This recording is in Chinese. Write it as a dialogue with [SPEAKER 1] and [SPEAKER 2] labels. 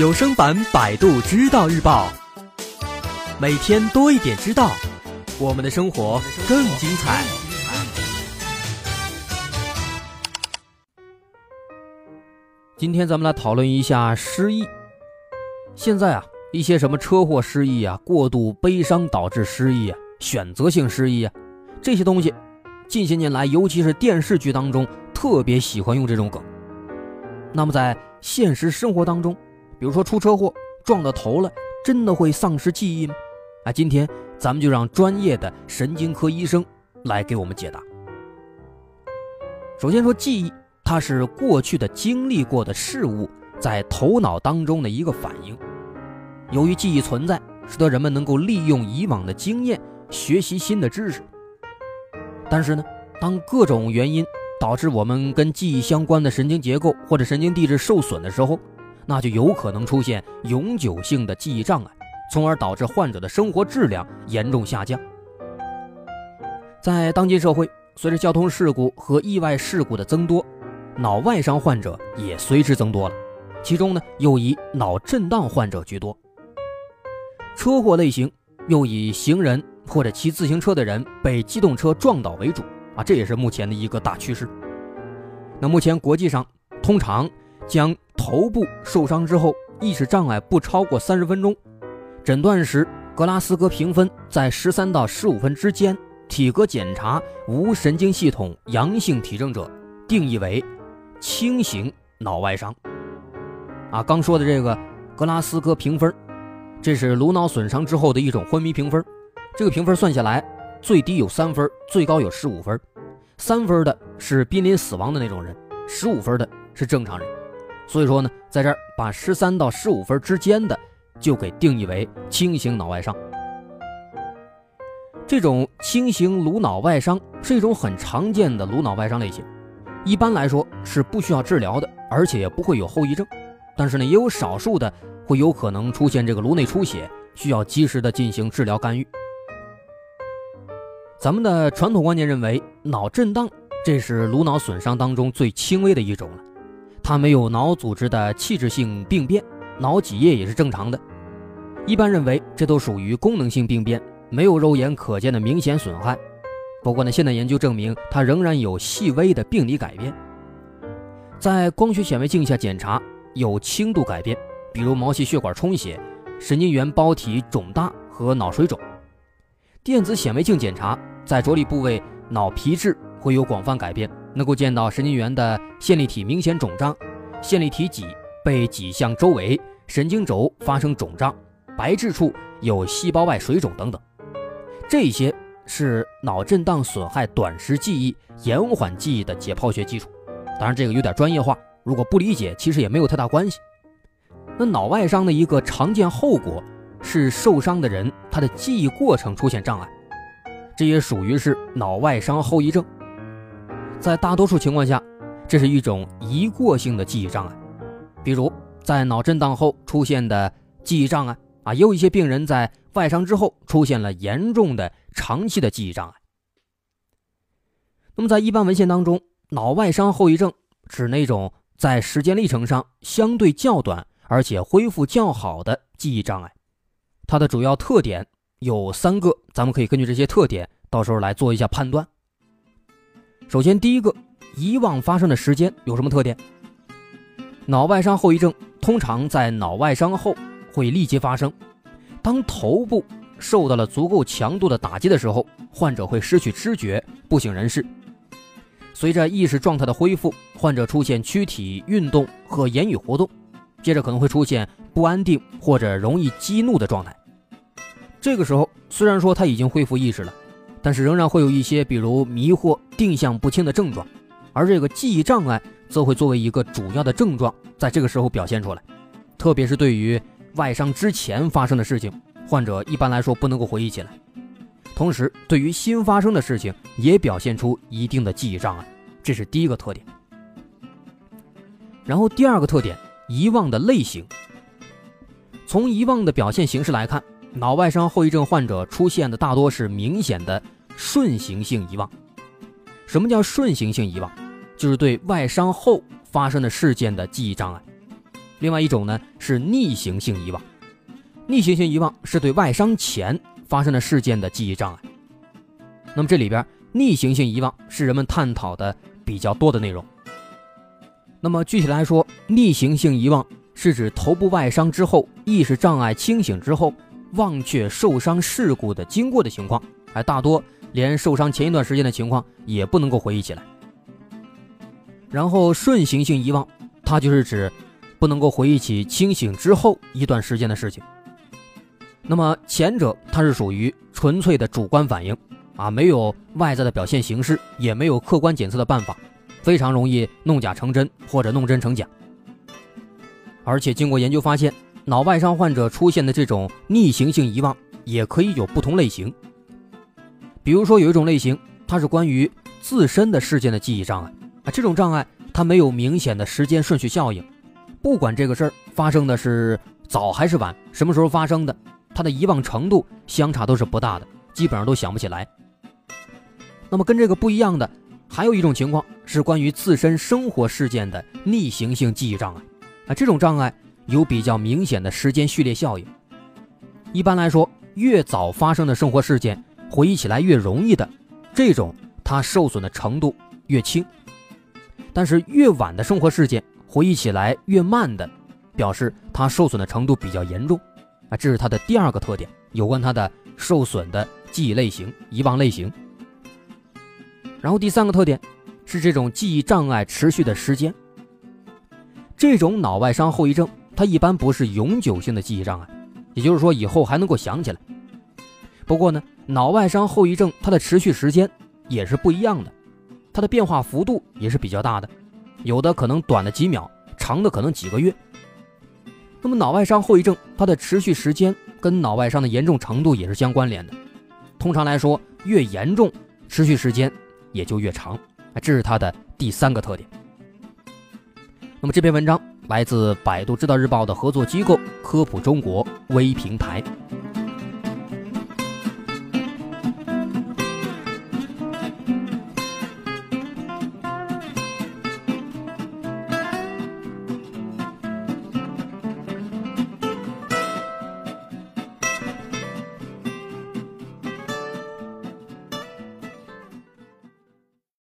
[SPEAKER 1] 有声版《百度知道日报》，每天多一点知道，我们的生活更精彩。今天咱们来讨论一下失忆。现在啊，一些什么车祸失忆啊、过度悲伤导致失忆啊、选择性失忆啊，这些东西，近些年来，尤其是电视剧当中，特别喜欢用这种梗。那么在现实生活当中，比如说出车祸撞到头了，真的会丧失记忆吗？啊，今天咱们就让专业的神经科医生来给我们解答。首先说记忆，它是过去的经历过的事物在头脑当中的一个反应。由于记忆存在，使得人们能够利用以往的经验学习新的知识。但是呢，当各种原因导致我们跟记忆相关的神经结构或者神经递质受损的时候，那就有可能出现永久性的记忆障碍，从而导致患者的生活质量严重下降。在当今社会，随着交通事故和意外事故的增多，脑外伤患者也随之增多了，其中呢又以脑震荡患者居多。车祸类型又以行人或者骑自行车的人被机动车撞倒为主啊，这也是目前的一个大趋势。那目前国际上通常将头部受伤之后意识障碍不超过三十分钟，诊断时格拉斯哥评分在十三到十五分之间，体格检查无神经系统阳性体征者，定义为轻型脑外伤。啊，刚说的这个格拉斯哥评分。这是颅脑损伤之后的一种昏迷评分，这个评分算下来，最低有三分，最高有十五分。三分的是濒临死亡的那种人，十五分的是正常人。所以说呢，在这儿把十三到十五分之间的就给定义为轻型脑外伤。这种轻型颅脑外伤是一种很常见的颅脑外伤类型，一般来说是不需要治疗的，而且也不会有后遗症。但是呢，也有少数的。会有可能出现这个颅内出血，需要及时的进行治疗干预。咱们的传统观念认为，脑震荡这是颅脑损伤当中最轻微的一种了，它没有脑组织的器质性病变，脑脊液也是正常的。一般认为这都属于功能性病变，没有肉眼可见的明显损害。不过呢，现在研究证明它仍然有细微的病理改变，在光学显微镜下检查有轻度改变。比如毛细血管充血、神经元包体肿大和脑水肿。电子显微镜检查，在着力部位脑皮质会有广泛改变，能够见到神经元的线粒体明显肿胀，线粒体脊被挤向周围，神经轴发生肿胀，白质处有细胞外水肿等等。这些是脑震荡损害短时记忆、延缓记忆的解剖学基础。当然，这个有点专业化，如果不理解，其实也没有太大关系。那脑外伤的一个常见后果是受伤的人他的记忆过程出现障碍，这也属于是脑外伤后遗症。在大多数情况下，这是一种一过性的记忆障碍，比如在脑震荡后出现的记忆障碍啊，也有一些病人在外伤之后出现了严重的长期的记忆障碍。那么在一般文献当中，脑外伤后遗症指那种在时间历程上相对较短。而且恢复较好的记忆障碍，它的主要特点有三个，咱们可以根据这些特点，到时候来做一下判断。首先，第一个，遗忘发生的时间有什么特点？脑外伤后遗症通常在脑外伤后会立即发生，当头部受到了足够强度的打击的时候，患者会失去知觉，不省人事。随着意识状态的恢复，患者出现躯体运动和言语活动。接着可能会出现不安定或者容易激怒的状态。这个时候虽然说他已经恢复意识了，但是仍然会有一些比如迷惑、定向不清的症状，而这个记忆障碍则会作为一个主要的症状，在这个时候表现出来。特别是对于外伤之前发生的事情，患者一般来说不能够回忆起来。同时，对于新发生的事情也表现出一定的记忆障碍，这是第一个特点。然后第二个特点。遗忘的类型，从遗忘的表现形式来看，脑外伤后遗症患者出现的大多是明显的顺行性遗忘。什么叫顺行性遗忘？就是对外伤后发生的事件的记忆障碍。另外一种呢是逆行性遗忘。逆行性遗忘是对外伤前发生的事件的记忆障碍。那么这里边逆行性遗忘是人们探讨的比较多的内容。那么具体来说，逆行性遗忘是指头部外伤之后，意识障碍清醒之后，忘却受伤事故的经过的情况，还大多连受伤前一段时间的情况也不能够回忆起来。然后顺行性遗忘，它就是指不能够回忆起清醒之后一段时间的事情。那么前者它是属于纯粹的主观反应，啊，没有外在的表现形式，也没有客观检测的办法。非常容易弄假成真或者弄真成假，而且经过研究发现，脑外伤患者出现的这种逆行性遗忘也可以有不同类型。比如说有一种类型，它是关于自身的事件的记忆障碍啊，这种障碍它没有明显的时间顺序效应，不管这个事儿发生的是早还是晚，什么时候发生的，它的遗忘程度相差都是不大的，基本上都想不起来。那么跟这个不一样的。还有一种情况是关于自身生活事件的逆行性记忆障碍，啊，这种障碍有比较明显的时间序列效应。一般来说，越早发生的生活事件回忆起来越容易的，这种它受损的程度越轻；但是越晚的生活事件回忆起来越慢的，表示它受损的程度比较严重。啊，这是它的第二个特点，有关它的受损的记忆类型、遗忘类型。然后第三个特点是这种记忆障碍持续的时间。这种脑外伤后遗症，它一般不是永久性的记忆障碍，也就是说以后还能够想起来。不过呢，脑外伤后遗症它的持续时间也是不一样的，它的变化幅度也是比较大的，有的可能短的几秒，长的可能几个月。那么脑外伤后遗症它的持续时间跟脑外伤的严重程度也是相关联的，通常来说越严重，持续时间。也就越长，这是它的第三个特点。那么这篇文章来自百度知道日报的合作机构科普中国微平台。